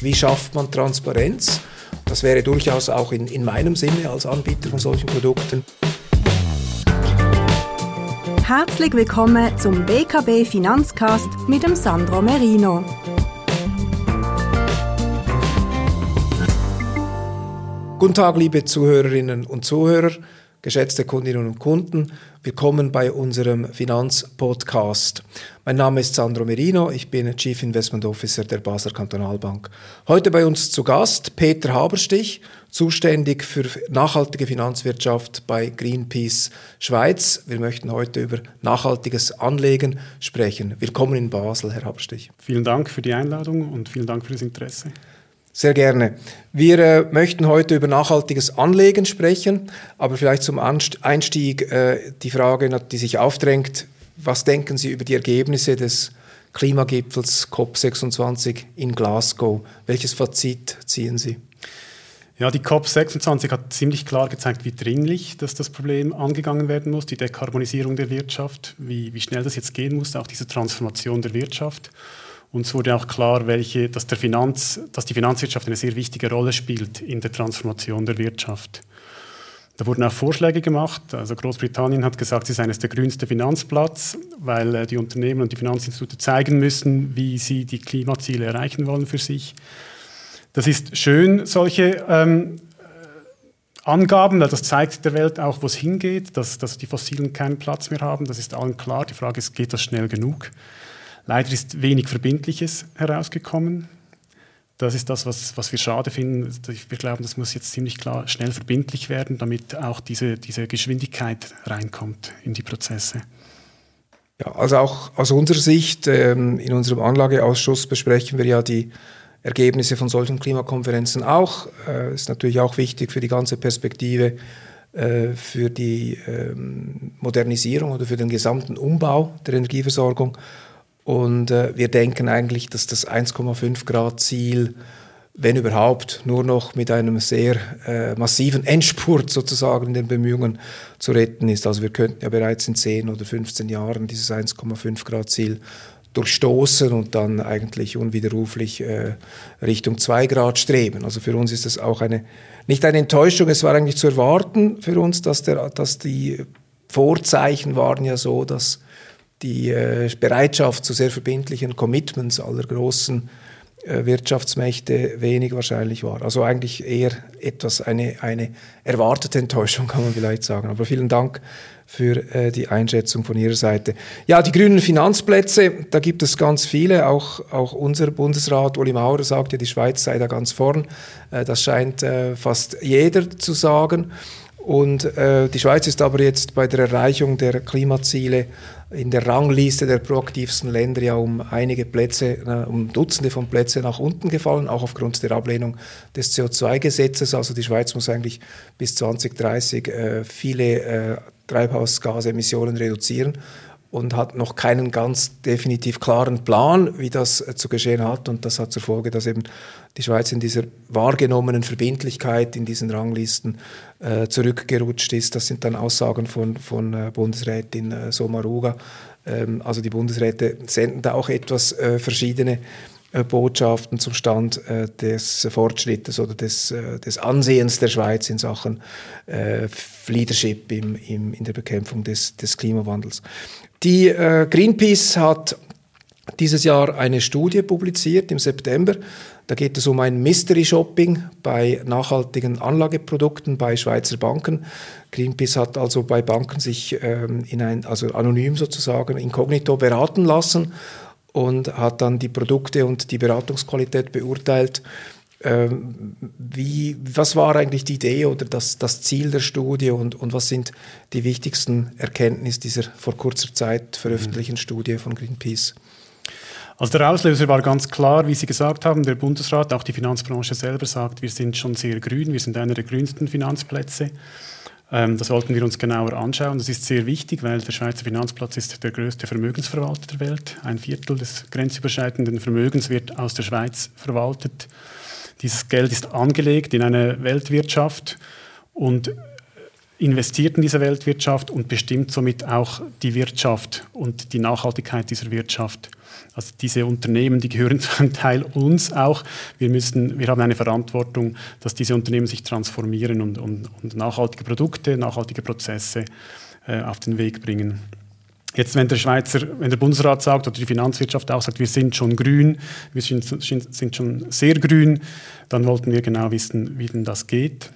wie schafft man Transparenz. Das wäre durchaus auch in, in meinem Sinne als Anbieter von solchen Produkten. Herzlich willkommen zum BKB Finanzcast mit dem Sandro Merino. Guten Tag, liebe Zuhörerinnen und Zuhörer, geschätzte Kundinnen und Kunden. Willkommen bei unserem Finanzpodcast. Mein Name ist Sandro Merino, ich bin Chief Investment Officer der Basler Kantonalbank. Heute bei uns zu Gast Peter Haberstich, zuständig für nachhaltige Finanzwirtschaft bei Greenpeace Schweiz. Wir möchten heute über nachhaltiges Anlegen sprechen. Willkommen in Basel, Herr Haberstich. Vielen Dank für die Einladung und vielen Dank für das Interesse. Sehr gerne. Wir äh, möchten heute über nachhaltiges Anlegen sprechen, aber vielleicht zum Einstieg äh, die Frage, die sich aufdrängt, was denken Sie über die Ergebnisse des Klimagipfels COP26 in Glasgow? Welches Fazit ziehen Sie? Ja, die COP26 hat ziemlich klar gezeigt, wie dringlich dass das Problem angegangen werden muss, die Dekarbonisierung der Wirtschaft, wie, wie schnell das jetzt gehen muss, auch diese Transformation der Wirtschaft. Uns wurde auch klar, welche, dass, Finanz, dass die Finanzwirtschaft eine sehr wichtige Rolle spielt in der Transformation der Wirtschaft. Da wurden auch Vorschläge gemacht. Also Großbritannien hat gesagt, sie sei eines der grünste Finanzplatz, weil äh, die Unternehmen und die Finanzinstitute zeigen müssen, wie sie die Klimaziele erreichen wollen für sich. Das ist schön, solche ähm, äh, Angaben, weil das zeigt der Welt auch, wo es hingeht, dass, dass die Fossilen keinen Platz mehr haben. Das ist allen klar. Die Frage ist, geht das schnell genug? Leider ist wenig Verbindliches herausgekommen. Das ist das, was, was wir schade finden. Wir glauben, das muss jetzt ziemlich klar schnell verbindlich werden, damit auch diese, diese Geschwindigkeit reinkommt in die Prozesse. Ja, also auch aus unserer Sicht, ähm, in unserem Anlageausschuss besprechen wir ja die Ergebnisse von solchen Klimakonferenzen auch. Äh, ist natürlich auch wichtig für die ganze Perspektive, äh, für die ähm, Modernisierung oder für den gesamten Umbau der Energieversorgung. Und äh, wir denken eigentlich, dass das 1,5 Grad Ziel, wenn überhaupt, nur noch mit einem sehr äh, massiven Endspurt sozusagen in den Bemühungen zu retten ist. Also wir könnten ja bereits in 10 oder 15 Jahren dieses 1,5 Grad Ziel durchstoßen und dann eigentlich unwiderruflich äh, Richtung 2 Grad streben. Also für uns ist das auch eine, nicht eine Enttäuschung, es war eigentlich zu erwarten für uns, dass, der, dass die Vorzeichen waren ja so, dass die äh, Bereitschaft zu sehr verbindlichen Commitments aller großen äh, Wirtschaftsmächte wenig wahrscheinlich war. Also eigentlich eher etwas eine, eine erwartete Enttäuschung, kann man vielleicht sagen. Aber vielen Dank für äh, die Einschätzung von Ihrer Seite. Ja, die grünen Finanzplätze, da gibt es ganz viele. Auch, auch unser Bundesrat Uli Maurer sagt ja, die Schweiz sei da ganz vorn. Äh, das scheint äh, fast jeder zu sagen. Und äh, die Schweiz ist aber jetzt bei der Erreichung der Klimaziele in der Rangliste der proaktivsten Länder ja um einige Plätze, um Dutzende von Plätzen nach unten gefallen, auch aufgrund der Ablehnung des CO2-Gesetzes. Also die Schweiz muss eigentlich bis 2030 äh, viele äh, Treibhausgasemissionen reduzieren und hat noch keinen ganz definitiv klaren Plan, wie das äh, zu geschehen hat. Und das hat zur Folge, dass eben die Schweiz in dieser wahrgenommenen Verbindlichkeit in diesen Ranglisten äh, zurückgerutscht ist. Das sind dann Aussagen von, von äh, Bundesrätin äh, Somaruga. Ähm, also die Bundesräte senden da auch etwas äh, verschiedene Botschaften zum Stand äh, des Fortschrittes oder des, äh, des Ansehens der Schweiz in Sachen äh, Leadership im, im, in der Bekämpfung des, des Klimawandels. Die äh, Greenpeace hat dieses Jahr eine Studie publiziert im September. Da geht es um ein Mystery Shopping bei nachhaltigen Anlageprodukten bei Schweizer Banken. Greenpeace hat also bei Banken sich ähm, in ein, also anonym sozusagen inkognito beraten lassen und hat dann die Produkte und die Beratungsqualität beurteilt. Ähm, wie, was war eigentlich die Idee oder das, das Ziel der Studie und, und was sind die wichtigsten Erkenntnisse dieser vor kurzer Zeit veröffentlichten mhm. Studie von Greenpeace? Also der Auslöser war ganz klar, wie Sie gesagt haben, der Bundesrat, auch die Finanzbranche selber sagt, wir sind schon sehr grün, wir sind einer der grünsten Finanzplätze. Ähm, das wollten wir uns genauer anschauen. Das ist sehr wichtig, weil der Schweizer Finanzplatz ist der größte Vermögensverwalter der Welt. Ein Viertel des grenzüberschreitenden Vermögens wird aus der Schweiz verwaltet. Dieses Geld ist angelegt in eine Weltwirtschaft und investiert in diese Weltwirtschaft und bestimmt somit auch die Wirtschaft und die Nachhaltigkeit dieser Wirtschaft. Also diese Unternehmen, die gehören zum Teil uns auch. Wir, müssen, wir haben eine Verantwortung, dass diese Unternehmen sich transformieren und, und, und nachhaltige Produkte, nachhaltige Prozesse äh, auf den Weg bringen. Jetzt, wenn der Schweizer, wenn der Bundesrat sagt oder die Finanzwirtschaft auch sagt, wir sind schon grün, wir sind, sind schon sehr grün, dann wollten wir genau wissen, wie denn das geht.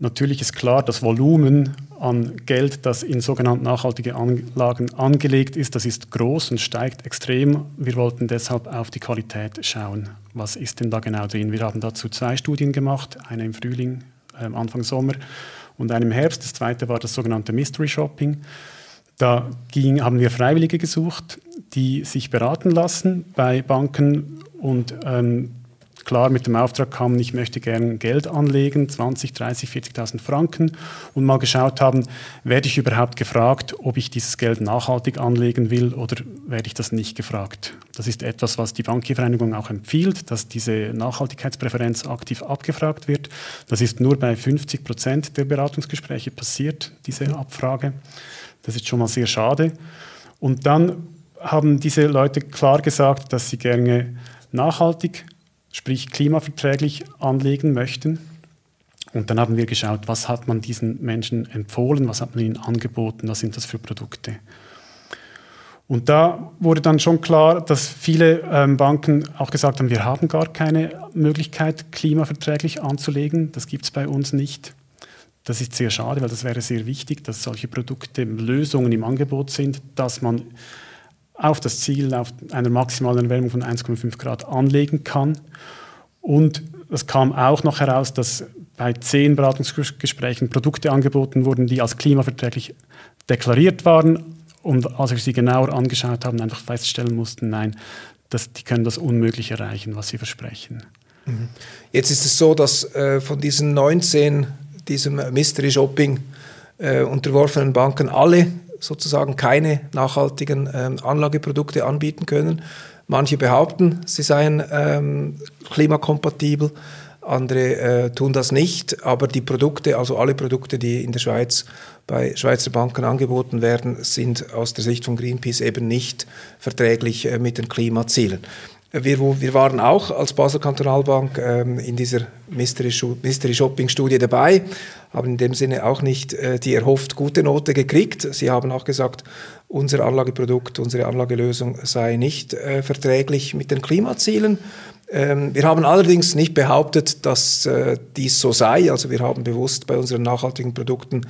Natürlich ist klar, das Volumen an Geld, das in sogenannte nachhaltige Anlagen angelegt ist, das ist groß und steigt extrem. Wir wollten deshalb auf die Qualität schauen. Was ist denn da genau drin? Wir haben dazu zwei Studien gemacht, eine im Frühling, äh, Anfang Sommer und eine im Herbst. Das zweite war das sogenannte Mystery Shopping. Da ging, haben wir Freiwillige gesucht, die sich beraten lassen bei Banken und ähm, klar mit dem Auftrag kamen, ich möchte gerne Geld anlegen, 20, 30, 40.000 Franken und mal geschaut haben, werde ich überhaupt gefragt, ob ich dieses Geld nachhaltig anlegen will oder werde ich das nicht gefragt. Das ist etwas, was die Bankiervereinigung auch empfiehlt, dass diese Nachhaltigkeitspräferenz aktiv abgefragt wird. Das ist nur bei 50 Prozent der Beratungsgespräche passiert, diese Abfrage. Das ist schon mal sehr schade. Und dann haben diese Leute klar gesagt, dass sie gerne nachhaltig, sprich klimaverträglich anlegen möchten. Und dann haben wir geschaut, was hat man diesen Menschen empfohlen, was hat man ihnen angeboten, was sind das für Produkte. Und da wurde dann schon klar, dass viele ähm, Banken auch gesagt haben, wir haben gar keine Möglichkeit, klimaverträglich anzulegen. Das gibt es bei uns nicht. Das ist sehr schade, weil das wäre sehr wichtig, dass solche Produkte, Lösungen im Angebot sind, dass man auf das Ziel auf einer maximalen Erwärmung von 1,5 Grad anlegen kann. Und es kam auch noch heraus, dass bei zehn Beratungsgesprächen Produkte angeboten wurden, die als klimaverträglich deklariert waren. Und als wir sie genauer angeschaut haben, einfach feststellen mussten, nein, das, die können das unmöglich erreichen, was sie versprechen. Mhm. Jetzt ist es so, dass äh, von diesen 19 diesem Mystery Shopping äh, unterworfenen Banken alle sozusagen keine nachhaltigen ähm, Anlageprodukte anbieten können. Manche behaupten, sie seien ähm, klimakompatibel, andere äh, tun das nicht, aber die Produkte, also alle Produkte, die in der Schweiz bei Schweizer Banken angeboten werden, sind aus der Sicht von Greenpeace eben nicht verträglich äh, mit den Klimazielen. Wir, wir waren auch als Basel Kantonalbank ähm, in dieser Mystery, Mystery Shopping Studie dabei, haben in dem Sinne auch nicht äh, die erhofft gute Note gekriegt. Sie haben auch gesagt, unser Anlageprodukt, unsere Anlagelösung sei nicht äh, verträglich mit den Klimazielen. Ähm, wir haben allerdings nicht behauptet, dass äh, dies so sei. Also wir haben bewusst bei unseren nachhaltigen Produkten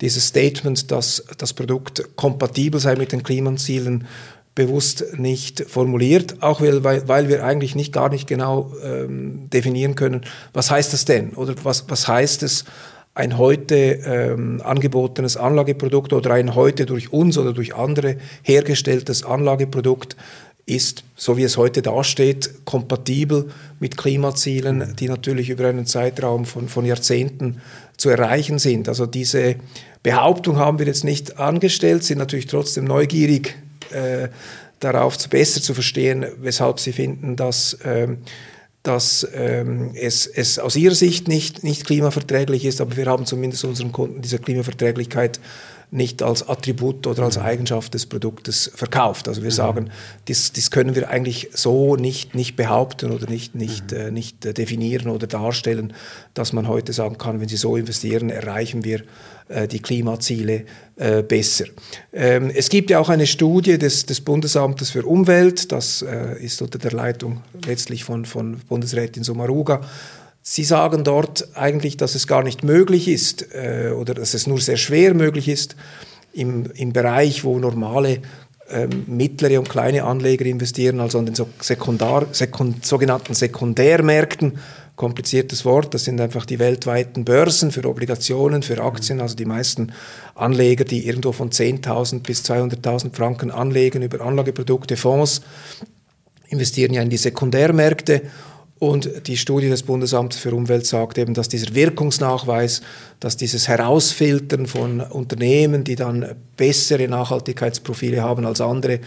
dieses Statement, dass das Produkt kompatibel sei mit den Klimazielen, bewusst nicht formuliert, auch weil, weil, wir eigentlich nicht gar nicht genau ähm, definieren können, was heißt das denn oder was, was heißt es, ein heute ähm, angebotenes Anlageprodukt oder ein heute durch uns oder durch andere hergestelltes Anlageprodukt ist, so wie es heute dasteht, kompatibel mit Klimazielen, die natürlich über einen Zeitraum von, von Jahrzehnten zu erreichen sind. Also diese Behauptung haben wir jetzt nicht angestellt, sind natürlich trotzdem neugierig äh, darauf besser zu verstehen, weshalb sie finden, dass, ähm, dass ähm, es, es aus ihrer Sicht nicht, nicht klimaverträglich ist, aber wir haben zumindest unseren Kunden diese Klimaverträglichkeit nicht als Attribut oder als Eigenschaft des Produktes verkauft. Also wir mhm. sagen, das, das können wir eigentlich so nicht, nicht behaupten oder nicht, nicht, mhm. äh, nicht äh, definieren oder darstellen, dass man heute sagen kann, wenn Sie so investieren, erreichen wir die Klimaziele äh, besser. Ähm, es gibt ja auch eine Studie des, des Bundesamtes für Umwelt, das äh, ist unter der Leitung letztlich von, von Bundesrätin Sommaruga, Sie sagen dort eigentlich, dass es gar nicht möglich ist äh, oder dass es nur sehr schwer möglich ist, im, im Bereich, wo normale ähm, mittlere und kleine Anleger investieren, also an den so Sekundar, Sekund, sogenannten Sekundärmärkten, kompliziertes Wort, das sind einfach die weltweiten Börsen für Obligationen, für Aktien, also die meisten Anleger, die irgendwo von 10.000 bis 200.000 Franken anlegen über Anlageprodukte, Fonds, investieren ja in die Sekundärmärkte. Und die Studie des Bundesamts für Umwelt sagt eben, dass dieser Wirkungsnachweis, dass dieses Herausfiltern von Unternehmen, die dann bessere Nachhaltigkeitsprofile haben als andere,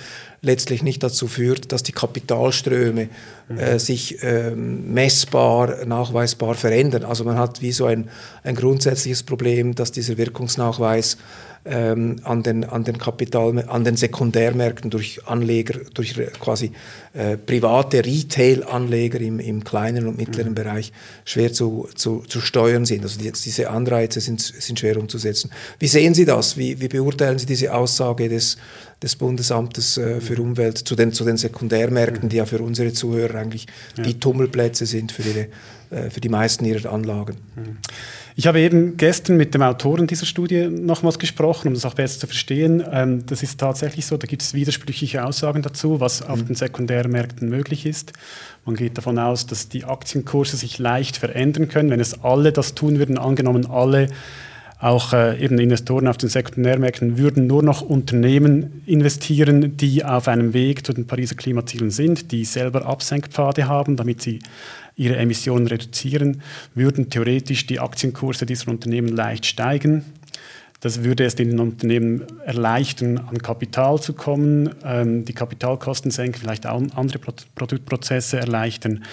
letztlich nicht dazu führt, dass die Kapitalströme mhm. äh, sich ähm, messbar, nachweisbar verändern. Also man hat wie so ein, ein grundsätzliches Problem, dass dieser Wirkungsnachweis ähm, an, den, an, den Kapital, an den Sekundärmärkten durch Anleger, durch quasi äh, private Retail-Anleger im, im kleinen und mittleren mhm. Bereich schwer zu, zu, zu steuern sind. Also die, diese Anreize sind, sind schwer umzusetzen. Wie sehen Sie das? Wie, wie beurteilen Sie diese Aussage des, des Bundesamtes äh, für Umwelt zu den, zu den Sekundärmärkten, die ja für unsere Zuhörer eigentlich ja. die Tummelplätze sind für, ihre, äh, für die meisten ihrer Anlagen? Mhm. Ich habe eben gestern mit dem Autoren dieser Studie nochmals gesprochen, um das auch besser zu verstehen. Ähm, das ist tatsächlich so, da gibt es widersprüchliche Aussagen dazu, was mhm. auf den Sekundärmärkten möglich ist. Man geht davon aus, dass die Aktienkurse sich leicht verändern können, wenn es alle das tun würden, angenommen alle auch äh, eben Investoren auf den Sekundärmärkten würden nur noch Unternehmen investieren, die auf einem Weg zu den Pariser Klimazielen sind, die selber Absenkpfade haben, damit sie ihre Emissionen reduzieren, würden theoretisch die Aktienkurse dieser Unternehmen leicht steigen. Das würde es den Unternehmen erleichtern, an Kapital zu kommen, ähm, die Kapitalkosten senken, vielleicht auch andere Produktprozesse erleichtern.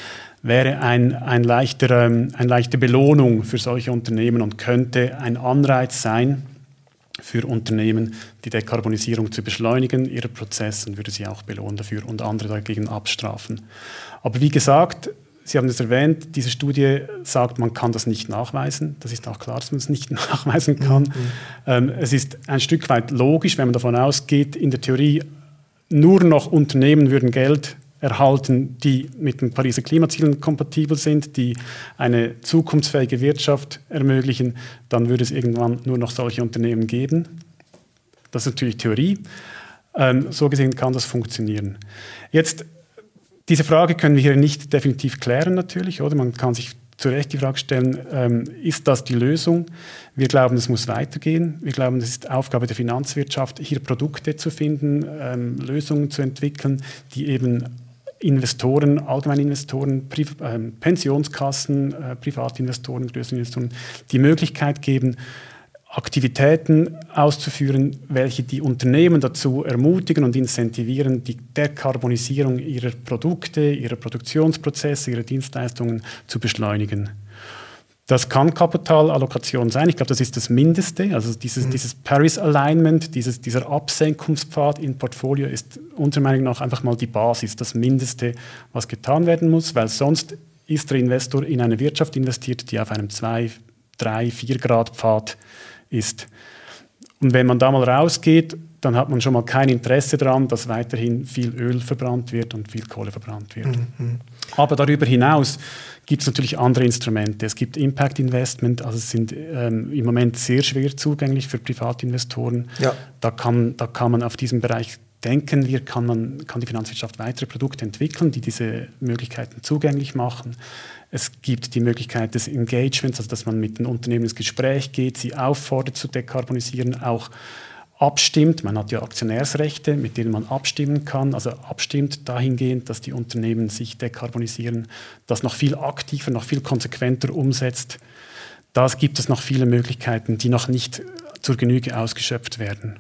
Wäre ein, ein leichter, ähm, eine leichte Belohnung für solche Unternehmen und könnte ein Anreiz sein, für Unternehmen, die Dekarbonisierung zu beschleunigen, ihre Prozesse und würde sie auch belohnen dafür und andere dagegen abstrafen. Aber wie gesagt, Sie haben es erwähnt, diese Studie sagt, man kann das nicht nachweisen. Das ist auch klar, dass man es nicht nachweisen kann. Mhm. Ähm, es ist ein Stück weit logisch, wenn man davon ausgeht, in der Theorie nur noch Unternehmen würden Geld erhalten, die mit den Pariser Klimazielen kompatibel sind, die eine zukunftsfähige Wirtschaft ermöglichen, dann würde es irgendwann nur noch solche Unternehmen geben. Das ist natürlich Theorie. Ähm, so gesehen kann das funktionieren. Jetzt diese Frage können wir hier nicht definitiv klären natürlich, oder? Man kann sich zu Recht die Frage stellen, ähm, ist das die Lösung? Wir glauben, es muss weitergehen. Wir glauben, es ist Aufgabe der Finanzwirtschaft, hier Produkte zu finden, ähm, Lösungen zu entwickeln, die eben Investoren, Allgemeininvestoren, Pri ähm, Pensionskassen, äh, Privatinvestoren, größere Investoren die Möglichkeit geben, Aktivitäten auszuführen, welche die Unternehmen dazu ermutigen und incentivieren, die Dekarbonisierung ihrer Produkte, ihrer Produktionsprozesse, ihrer Dienstleistungen zu beschleunigen. Das kann Kapitalallokation sein. Ich glaube, das ist das Mindeste. Also dieses, mhm. dieses Paris Alignment, dieses, dieser Absenkungspfad im Portfolio ist unserer Meinung nach einfach mal die Basis, das Mindeste, was getan werden muss, weil sonst ist der Investor in eine Wirtschaft investiert, die auf einem 2, 3, 4 Grad Pfad ist. Und wenn man da mal rausgeht, dann hat man schon mal kein Interesse daran, dass weiterhin viel Öl verbrannt wird und viel Kohle verbrannt wird. Mhm. Aber darüber hinaus gibt es natürlich andere Instrumente. Es gibt Impact Investment, also sind ähm, im Moment sehr schwer zugänglich für Privatinvestoren. Ja. Da, kann, da kann man auf diesem Bereich denken wir, kann, man, kann die Finanzwirtschaft weitere Produkte entwickeln, die diese Möglichkeiten zugänglich machen. Es gibt die Möglichkeit des Engagements, also dass man mit den Unternehmen ins Gespräch geht, sie auffordert zu dekarbonisieren, auch abstimmt. Man hat ja Aktionärsrechte, mit denen man abstimmen kann, also abstimmt dahingehend, dass die Unternehmen sich dekarbonisieren, das noch viel aktiver, noch viel konsequenter umsetzt. Da gibt es noch viele Möglichkeiten, die noch nicht zur Genüge ausgeschöpft werden.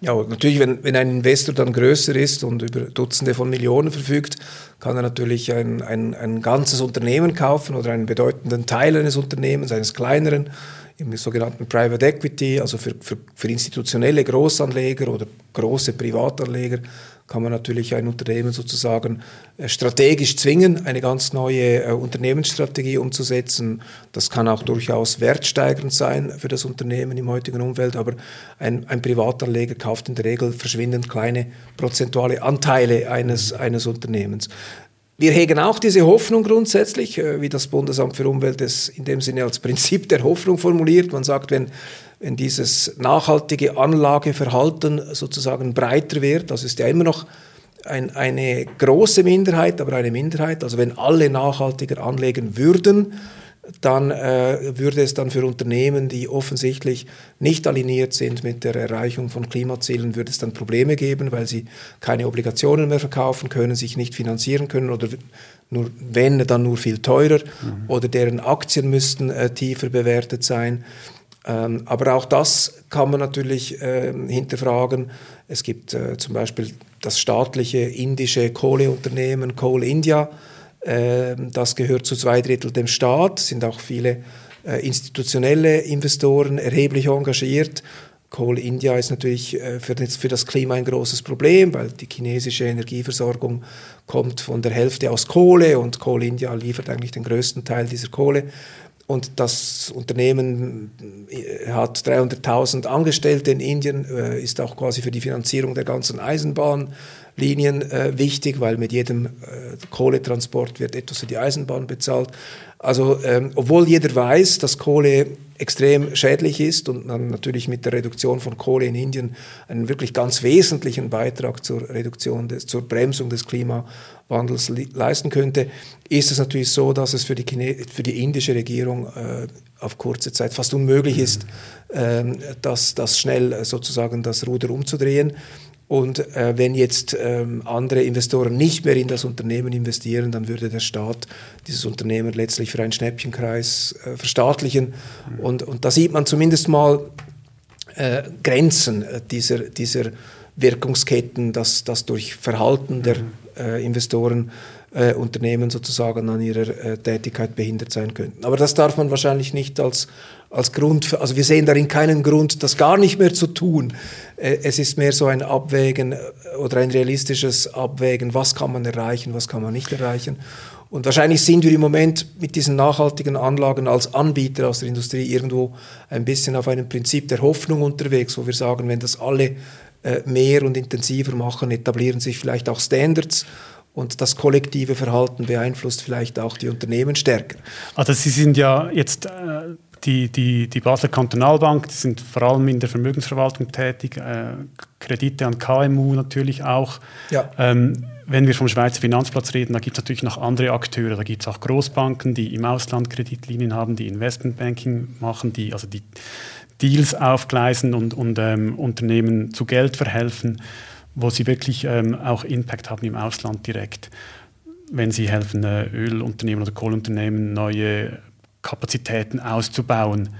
Ja, natürlich, wenn, wenn ein Investor dann größer ist und über Dutzende von Millionen verfügt, kann er natürlich ein, ein, ein ganzes Unternehmen kaufen oder einen bedeutenden Teil eines Unternehmens, eines kleineren, im sogenannten Private Equity, also für, für, für institutionelle Großanleger oder große Privatanleger kann man natürlich ein Unternehmen sozusagen äh, strategisch zwingen, eine ganz neue äh, Unternehmensstrategie umzusetzen. Das kann auch durchaus wertsteigernd sein für das Unternehmen im heutigen Umfeld, aber ein, ein Privatanleger kauft in der Regel verschwindend kleine prozentuale Anteile eines, eines Unternehmens. Wir hegen auch diese Hoffnung grundsätzlich, äh, wie das Bundesamt für Umwelt es in dem Sinne als Prinzip der Hoffnung formuliert. Man sagt, wenn wenn dieses nachhaltige Anlageverhalten sozusagen breiter wird, das ist ja immer noch ein, eine große Minderheit, aber eine Minderheit, also wenn alle nachhaltiger anlegen würden, dann äh, würde es dann für Unternehmen, die offensichtlich nicht aligniert sind mit der Erreichung von Klimazielen, würde es dann Probleme geben, weil sie keine Obligationen mehr verkaufen können, sich nicht finanzieren können oder nur wenn dann nur viel teurer mhm. oder deren Aktien müssten äh, tiefer bewertet sein. Ähm, aber auch das kann man natürlich äh, hinterfragen. Es gibt äh, zum Beispiel das staatliche indische Kohleunternehmen Coal India. Äh, das gehört zu zwei Drittel dem Staat, sind auch viele äh, institutionelle Investoren erheblich engagiert. Coal India ist natürlich äh, für das, für das Klima ein großes Problem, weil die chinesische Energieversorgung kommt von der Hälfte aus Kohle und Coal India liefert eigentlich den größten Teil dieser Kohle. Und das Unternehmen äh, hat 300.000 Angestellte in Indien, äh, ist auch quasi für die Finanzierung der ganzen Eisenbahnlinien äh, wichtig, weil mit jedem Kohletransport wird etwas für die Eisenbahn bezahlt. Also ähm, obwohl jeder weiß, dass Kohle extrem schädlich ist und man natürlich mit der Reduktion von Kohle in Indien einen wirklich ganz wesentlichen Beitrag zur Reduktion, des, zur Bremsung des Klimawandels leisten könnte, ist es natürlich so, dass es für die, Chine für die indische Regierung äh, auf kurze Zeit fast unmöglich ist, äh, das, das schnell sozusagen das Ruder umzudrehen. Und äh, wenn jetzt ähm, andere Investoren nicht mehr in das Unternehmen investieren, dann würde der Staat dieses Unternehmen letztlich für einen Schnäppchenkreis äh, verstaatlichen. Mhm. Und, und da sieht man zumindest mal äh, Grenzen äh, dieser, dieser Wirkungsketten, dass, dass durch Verhalten der mhm. äh, Investoren äh, Unternehmen sozusagen an ihrer äh, Tätigkeit behindert sein könnten. Aber das darf man wahrscheinlich nicht als, als Grund, für, also wir sehen darin keinen Grund, das gar nicht mehr zu tun. Äh, es ist mehr so ein Abwägen äh, oder ein realistisches Abwägen, was kann man erreichen, was kann man nicht erreichen. Und wahrscheinlich sind wir im Moment mit diesen nachhaltigen Anlagen als Anbieter aus der Industrie irgendwo ein bisschen auf einem Prinzip der Hoffnung unterwegs, wo wir sagen, wenn das alle äh, mehr und intensiver machen, etablieren sich vielleicht auch Standards und das kollektive Verhalten beeinflusst vielleicht auch die Unternehmen stärker. Also Sie sind ja jetzt äh, die, die, die Basler Kantonalbank, die sind vor allem in der Vermögensverwaltung tätig, äh, Kredite an KMU natürlich auch. Ja. Ähm, wenn wir vom Schweizer Finanzplatz reden, da gibt es natürlich noch andere Akteure. Da gibt es auch Großbanken, die im Ausland Kreditlinien haben, die Investmentbanking machen, die also die Deals aufgleisen und, und ähm, Unternehmen zu Geld verhelfen wo sie wirklich ähm, auch Impact haben im Ausland direkt, wenn sie helfen, äh, Ölunternehmen oder Kohleunternehmen neue Kapazitäten auszubauen.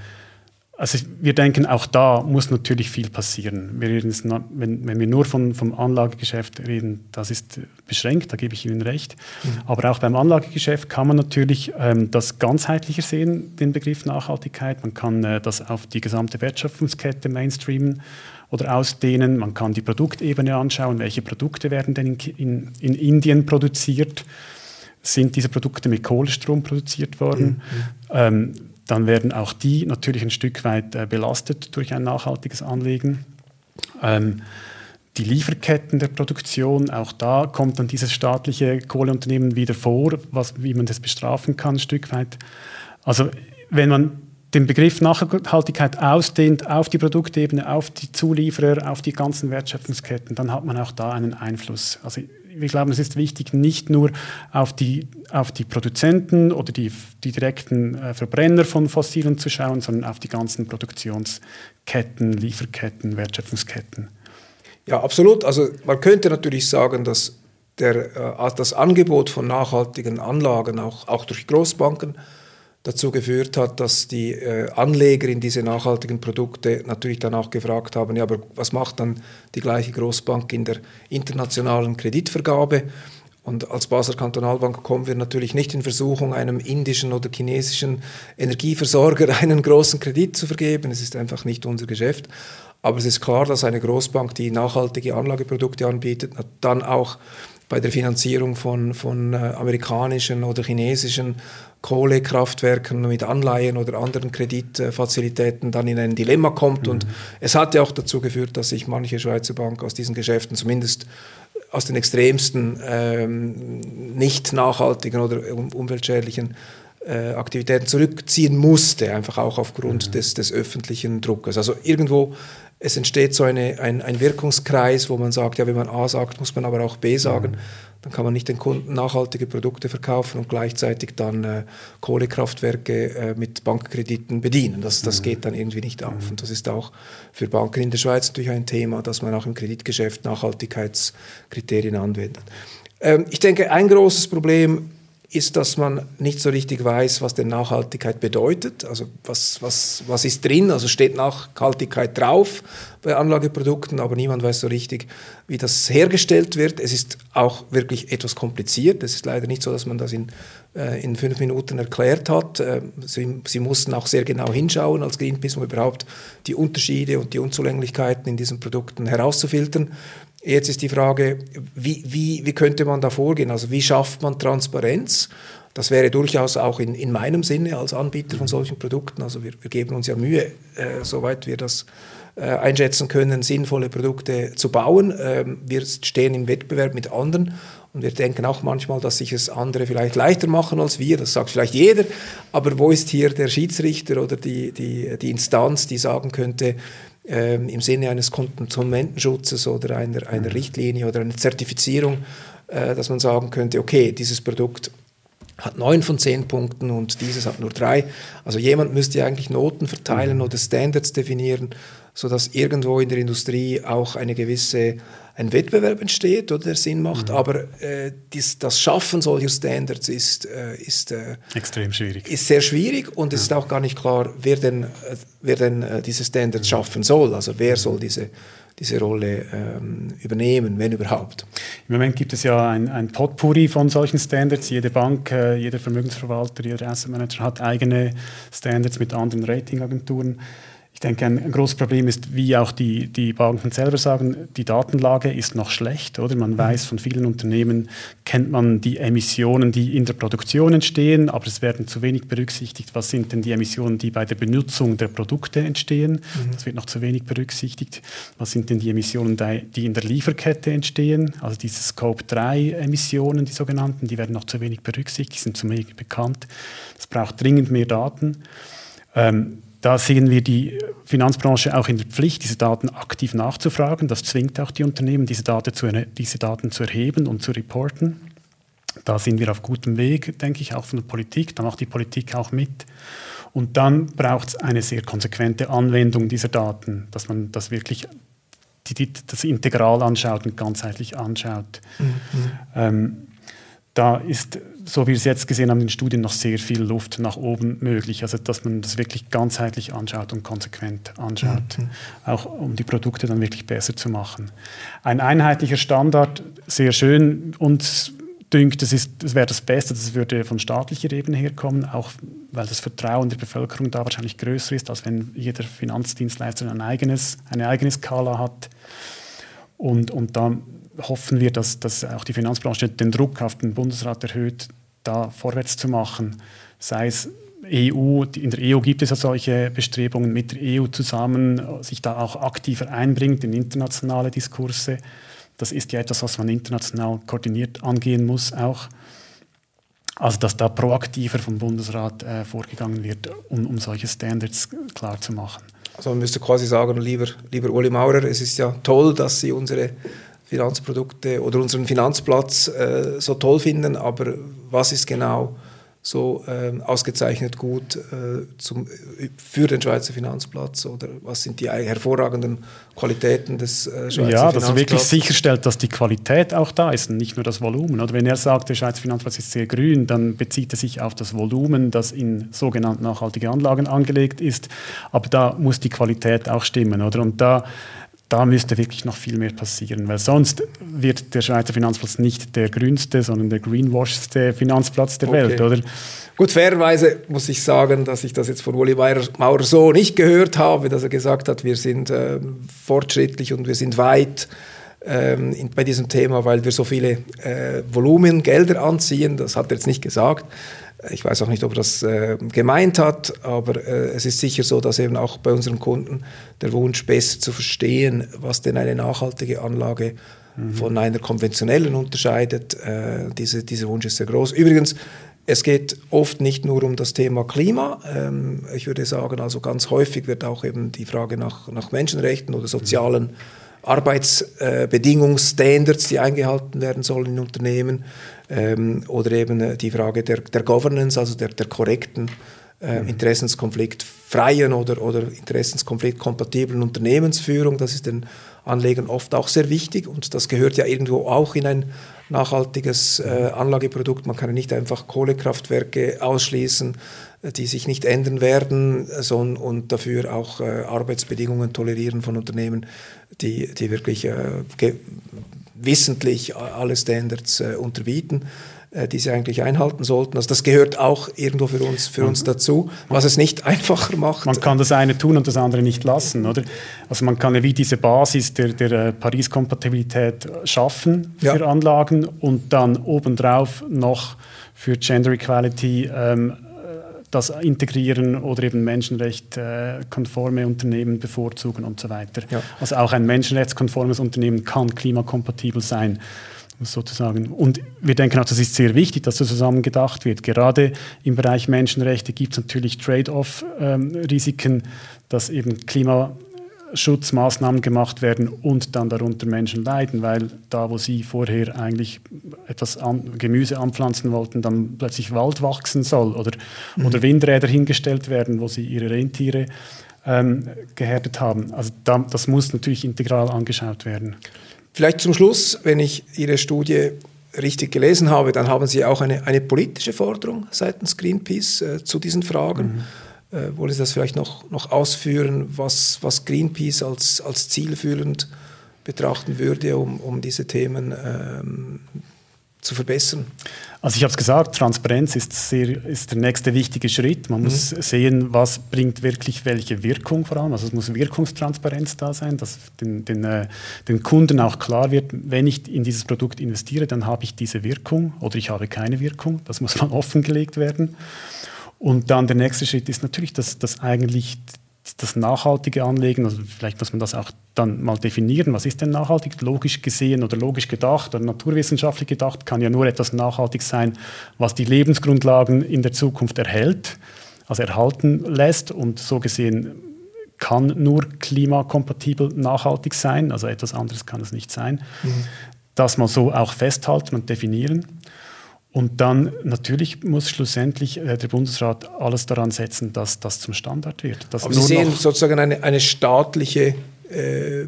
Also wir denken, auch da muss natürlich viel passieren. Wir wenn, wenn, wir nur von, vom Anlagegeschäft reden, das ist beschränkt, da gebe ich Ihnen recht. Mhm. Aber auch beim Anlagegeschäft kann man natürlich ähm, das ganzheitlicher sehen, den Begriff Nachhaltigkeit. Man kann äh, das auf die gesamte Wertschöpfungskette mainstreamen oder ausdehnen. Man kann die Produktebene anschauen, welche Produkte werden denn in, in, in Indien produziert. Sind diese Produkte mit Kohlestrom produziert worden? Mhm. Ähm, dann werden auch die natürlich ein Stück weit äh, belastet durch ein nachhaltiges Anlegen. Ähm, die Lieferketten der Produktion, auch da kommt dann dieses staatliche Kohleunternehmen wieder vor, was, wie man das bestrafen kann, ein Stück weit. Also wenn man den Begriff Nachhaltigkeit ausdehnt auf die Produktebene, auf die Zulieferer, auf die ganzen Wertschöpfungsketten, dann hat man auch da einen Einfluss. Also wir glauben, es ist wichtig, nicht nur auf die, auf die Produzenten oder die, die direkten äh, Verbrenner von Fossilen zu schauen, sondern auf die ganzen Produktionsketten, Lieferketten, Wertschöpfungsketten. Ja, absolut. Also man könnte natürlich sagen, dass der, äh, das Angebot von nachhaltigen Anlagen auch, auch durch Großbanken dazu geführt hat, dass die äh, Anleger in diese nachhaltigen Produkte natürlich danach gefragt haben, ja, aber was macht dann die gleiche Großbank in der internationalen Kreditvergabe? Und als Basler Kantonalbank kommen wir natürlich nicht in Versuchung, einem indischen oder chinesischen Energieversorger einen großen Kredit zu vergeben. Es ist einfach nicht unser Geschäft. Aber es ist klar, dass eine Großbank, die nachhaltige Anlageprodukte anbietet, dann auch bei der Finanzierung von, von äh, amerikanischen oder chinesischen Kohlekraftwerken mit Anleihen oder anderen Kreditfazilitäten dann in ein Dilemma kommt. Mhm. Und es hat ja auch dazu geführt, dass sich manche Schweizer Banken aus diesen Geschäften zumindest aus den extremsten ähm, nicht nachhaltigen oder umweltschädlichen äh, Aktivitäten zurückziehen musste, einfach auch aufgrund mhm. des, des öffentlichen Druckes. Also irgendwo, es entsteht so eine, ein, ein Wirkungskreis, wo man sagt, ja, wenn man A sagt, muss man aber auch B sagen. Mhm. Dann kann man nicht den Kunden nachhaltige Produkte verkaufen und gleichzeitig dann äh, Kohlekraftwerke äh, mit Bankkrediten bedienen. Das, das mhm. geht dann irgendwie nicht auf. Mhm. Und das ist auch für Banken in der Schweiz natürlich ein Thema, dass man auch im Kreditgeschäft Nachhaltigkeitskriterien anwendet. Ähm, ich denke, ein großes Problem ist, dass man nicht so richtig weiß, was denn Nachhaltigkeit bedeutet. Also was, was, was ist drin? Also steht Nachhaltigkeit drauf bei Anlageprodukten, aber niemand weiß so richtig, wie das hergestellt wird. Es ist auch wirklich etwas kompliziert. Es ist leider nicht so, dass man das in, äh, in fünf Minuten erklärt hat. Äh, sie, Sie mussten auch sehr genau hinschauen als Greenpeace, um überhaupt die Unterschiede und die Unzulänglichkeiten in diesen Produkten herauszufiltern. Jetzt ist die Frage, wie, wie, wie könnte man da vorgehen? Also wie schafft man Transparenz? Das wäre durchaus auch in, in meinem Sinne als Anbieter von solchen Produkten. Also wir, wir geben uns ja Mühe, äh, soweit wir das äh, einschätzen können, sinnvolle Produkte zu bauen. Ähm, wir stehen im Wettbewerb mit anderen und wir denken auch manchmal, dass sich es andere vielleicht leichter machen als wir. Das sagt vielleicht jeder. Aber wo ist hier der Schiedsrichter oder die, die, die Instanz, die sagen könnte, ähm, im Sinne eines Konsumentenschutzes oder einer, einer mhm. Richtlinie oder einer Zertifizierung, äh, dass man sagen könnte, okay, dieses Produkt hat neun von zehn Punkten und dieses hat nur drei. Also jemand müsste eigentlich Noten verteilen mhm. oder Standards definieren, sodass irgendwo in der Industrie auch eine gewisse ein Wettbewerb entsteht oder der Sinn macht, mhm. aber äh, dies, das Schaffen solcher Standards ist, äh, ist äh, extrem schwierig. Ist sehr schwierig und ja. es ist auch gar nicht klar, wer denn, äh, wer denn äh, diese Standards mhm. schaffen soll. Also wer soll diese diese Rolle ähm, übernehmen, wenn überhaupt. Im Moment gibt es ja ein, ein Potpourri von solchen Standards. Jede Bank, äh, jeder Vermögensverwalter, jeder Asset Manager hat eigene Standards mit anderen Ratingagenturen. Ich denke, ein, ein, großes Problem ist, wie auch die, die Banken selber sagen, die Datenlage ist noch schlecht. Oder? Man mhm. weiß von vielen Unternehmen, kennt man die Emissionen, die in der Produktion entstehen, aber es werden zu wenig berücksichtigt, was sind denn die Emissionen, die bei der Benutzung der Produkte entstehen. Mhm. Das wird noch zu wenig berücksichtigt. Was sind denn die Emissionen, die in der Lieferkette entstehen? Also diese Scope-3-Emissionen, die sogenannten, die werden noch zu wenig berücksichtigt, sind zu wenig bekannt. Es braucht dringend mehr Daten. Ähm, da sehen wir die Finanzbranche auch in der Pflicht, diese Daten aktiv nachzufragen. Das zwingt auch die Unternehmen, diese Daten zu, diese Daten zu erheben und zu reporten. Da sind wir auf gutem Weg, denke ich, auch von der Politik. Da macht die Politik auch mit. Und dann braucht es eine sehr konsequente Anwendung dieser Daten, dass man das wirklich die, die, das integral anschaut und ganzheitlich anschaut. Mhm. Ähm, da ist, so wie wir es jetzt gesehen haben in den Studien, noch sehr viel Luft nach oben möglich. Also dass man das wirklich ganzheitlich anschaut und konsequent anschaut, mhm. auch um die Produkte dann wirklich besser zu machen. Ein einheitlicher Standard, sehr schön. Uns dünkt, das, das wäre das Beste, das würde von staatlicher Ebene herkommen, auch weil das Vertrauen der Bevölkerung da wahrscheinlich größer ist, als wenn jeder Finanzdienstleister ein eigenes, eine eigene Skala hat. Und, und da hoffen wir, dass, dass auch die Finanzbranche den Druck auf den Bundesrat erhöht, da vorwärts zu machen. Sei es EU, in der EU gibt es ja solche Bestrebungen, mit der EU zusammen sich da auch aktiver einbringt in internationale Diskurse. Das ist ja etwas, was man international koordiniert angehen muss auch. Also dass da proaktiver vom Bundesrat äh, vorgegangen wird, um, um solche Standards klar zu machen. Also man müsste quasi sagen, lieber, lieber Uli Maurer, es ist ja toll, dass Sie unsere Finanzprodukte oder unseren Finanzplatz äh, so toll finden, aber was ist genau so äh, ausgezeichnet gut äh, zum, für den Schweizer Finanzplatz oder was sind die hervorragenden Qualitäten des äh, Schweizer Ja, dass er wirklich sicherstellt, dass die Qualität auch da ist und nicht nur das Volumen. Oder wenn er sagt, der Schweizer Finanzplatz ist sehr grün, dann bezieht er sich auf das Volumen, das in sogenannten nachhaltige Anlagen angelegt ist. Aber da muss die Qualität auch stimmen. Oder? Und da da müsste wirklich noch viel mehr passieren, weil sonst wird der Schweizer Finanzplatz nicht der grünste, sondern der greenwashste Finanzplatz der okay. Welt, oder? Gut, fairerweise muss ich sagen, dass ich das jetzt von Uli Maurer so nicht gehört habe, dass er gesagt hat, wir sind äh, fortschrittlich und wir sind weit ähm, in, bei diesem Thema, weil wir so viele äh, Volumen, Gelder anziehen. Das hat er jetzt nicht gesagt. Ich weiß auch nicht, ob er das äh, gemeint hat, aber äh, es ist sicher so, dass eben auch bei unseren Kunden der Wunsch, besser zu verstehen, was denn eine nachhaltige Anlage mhm. von einer konventionellen unterscheidet, äh, diese, dieser Wunsch ist sehr groß. Übrigens, es geht oft nicht nur um das Thema Klima. Ähm, ich würde sagen, also ganz häufig wird auch eben die Frage nach, nach Menschenrechten oder sozialen mhm. Arbeitsbedingungsstandards, die eingehalten werden sollen in Unternehmen, ähm, oder eben äh, die Frage der, der Governance, also der, der korrekten äh, mhm. interessenskonfliktfreien oder, oder interessenskonfliktkompatiblen Unternehmensführung. Das ist ein Anlegern oft auch sehr wichtig und das gehört ja irgendwo auch in ein nachhaltiges äh, Anlageprodukt. Man kann nicht einfach Kohlekraftwerke ausschließen, äh, die sich nicht ändern werden sondern, und dafür auch äh, Arbeitsbedingungen tolerieren von Unternehmen, die, die wirklich äh, wissentlich alle Standards äh, unterbieten. Äh, die sie eigentlich einhalten sollten. Also das gehört auch irgendwo für uns, für uns dazu, was es nicht einfacher macht. Man kann das eine tun und das andere nicht lassen, oder? Also man kann ja wie diese Basis der, der äh, Paris-Kompatibilität schaffen für ja. Anlagen und dann obendrauf noch für Gender Equality ähm, das integrieren oder eben menschenrechtskonforme Unternehmen bevorzugen und so weiter. Ja. Also auch ein menschenrechtskonformes Unternehmen kann klimakompatibel sein sozusagen. Und wir denken auch, das ist sehr wichtig, dass das zusammen gedacht wird. Gerade im Bereich Menschenrechte gibt es natürlich Trade-off-Risiken, ähm, dass eben Klimaschutzmaßnahmen gemacht werden und dann darunter Menschen leiden, weil da, wo sie vorher eigentlich etwas an, Gemüse anpflanzen wollten, dann plötzlich Wald wachsen soll oder, mhm. oder Windräder hingestellt werden, wo sie ihre Rentiere ähm, gehärtet haben. Also da, das muss natürlich integral angeschaut werden. Vielleicht zum Schluss, wenn ich Ihre Studie richtig gelesen habe, dann haben Sie auch eine, eine politische Forderung seitens Greenpeace äh, zu diesen Fragen. Mhm. Äh, wollen Sie das vielleicht noch, noch ausführen, was, was Greenpeace als, als zielführend betrachten würde, um, um diese Themen ähm, zu verbessern? Also ich habe es gesagt, Transparenz ist, sehr, ist der nächste wichtige Schritt. Man mhm. muss sehen, was bringt wirklich welche Wirkung vor allem. Also es muss Wirkungstransparenz da sein, dass den, den, äh, den Kunden auch klar wird, wenn ich in dieses Produkt investiere, dann habe ich diese Wirkung oder ich habe keine Wirkung. Das muss mal offengelegt werden. Und dann der nächste Schritt ist natürlich, dass, dass eigentlich das nachhaltige Anlegen, also vielleicht muss man das auch dann mal definieren, was ist denn nachhaltig? Logisch gesehen oder logisch gedacht oder naturwissenschaftlich gedacht kann ja nur etwas nachhaltig sein, was die Lebensgrundlagen in der Zukunft erhält, also erhalten lässt und so gesehen kann nur klimakompatibel nachhaltig sein, also etwas anderes kann es nicht sein. Mhm. Das mal so auch festhalten und definieren. Und dann natürlich muss schlussendlich äh, der Bundesrat alles daran setzen, dass das zum Standard wird. Aber Sie sehen sozusagen eine, eine staatliche äh,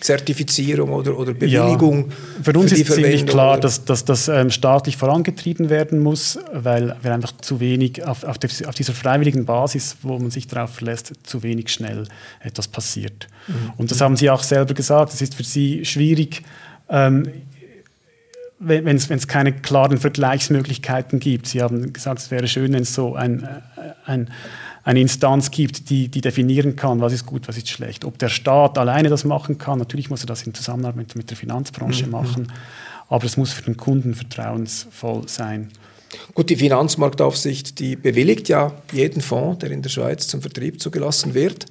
Zertifizierung oder, oder Bewilligung. Ja, für uns für ist ziemlich klar, dass, dass das ähm, staatlich vorangetrieben werden muss, weil wir einfach zu wenig auf, auf, der, auf, dieser freiwilligen Basis, wo man sich darauf verlässt, zu wenig schnell etwas passiert. Mhm. Und das haben Sie auch selber gesagt, es ist für Sie schwierig, ähm, wenn es keine klaren Vergleichsmöglichkeiten gibt. Sie haben gesagt, es wäre schön, wenn es so ein, äh, ein, eine Instanz gibt, die, die definieren kann, was ist gut, was ist schlecht. Ob der Staat alleine das machen kann, natürlich muss er das in Zusammenarbeit mit der Finanzbranche mhm. machen, aber es muss für den Kunden vertrauensvoll sein. Gut, die Finanzmarktaufsicht, die bewilligt ja jeden Fonds, der in der Schweiz zum Vertrieb zugelassen wird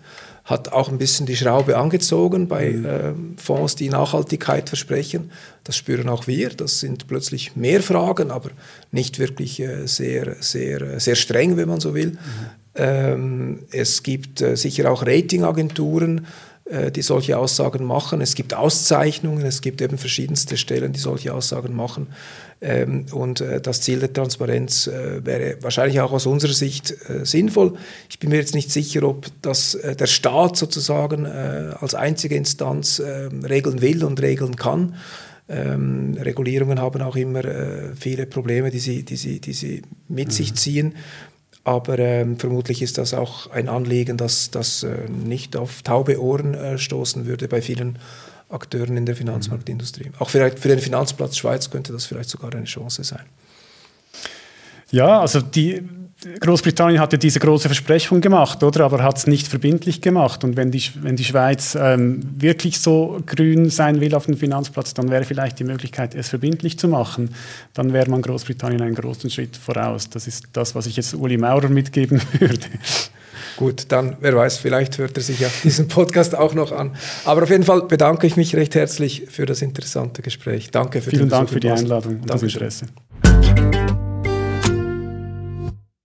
hat auch ein bisschen die Schraube angezogen bei äh, Fonds, die Nachhaltigkeit versprechen. Das spüren auch wir. Das sind plötzlich mehr Fragen, aber nicht wirklich äh, sehr, sehr, sehr streng, wenn man so will. Mhm. Ähm, es gibt äh, sicher auch Ratingagenturen, äh, die solche Aussagen machen. Es gibt Auszeichnungen, es gibt eben verschiedenste Stellen, die solche Aussagen machen. Ähm, und äh, das Ziel der Transparenz äh, wäre wahrscheinlich auch aus unserer Sicht äh, sinnvoll. Ich bin mir jetzt nicht sicher, ob das der Staat sozusagen als einzige Instanz ähm, regeln will und regeln kann. Ähm, Regulierungen haben auch immer äh, viele Probleme, die sie, die sie, die sie mit mhm. sich ziehen. Aber ähm, vermutlich ist das auch ein Anliegen, das, das äh, nicht auf taube Ohren äh, stoßen würde bei vielen Akteuren in der Finanzmarktindustrie. Auch vielleicht für den Finanzplatz Schweiz könnte das vielleicht sogar eine Chance sein. Ja, also die Großbritannien hat ja diese große Versprechung gemacht, oder? Aber hat es nicht verbindlich gemacht. Und wenn die, wenn die Schweiz ähm, wirklich so grün sein will auf dem Finanzplatz, dann wäre vielleicht die Möglichkeit, es verbindlich zu machen. Dann wäre man Großbritannien einen großen Schritt voraus. Das ist das, was ich jetzt Uli Maurer mitgeben würde. Gut, dann, wer weiß, vielleicht hört er sich ja diesen Podcast auch noch an. Aber auf jeden Fall bedanke ich mich recht herzlich für das interessante Gespräch. Danke für Vielen Dank für die Einladung und das Interesse.